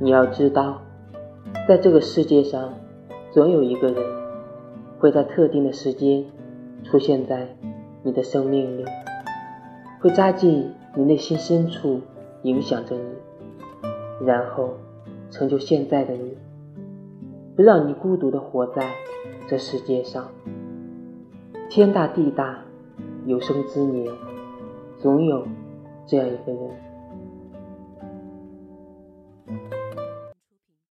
你要知道在这个世界上总有一个人会在特定的时间出现在你的生命里会扎进你内心深处影响着你然后成就现在的你。不让你孤独的活在这世界上。天大地大有生之年总有这样一个人。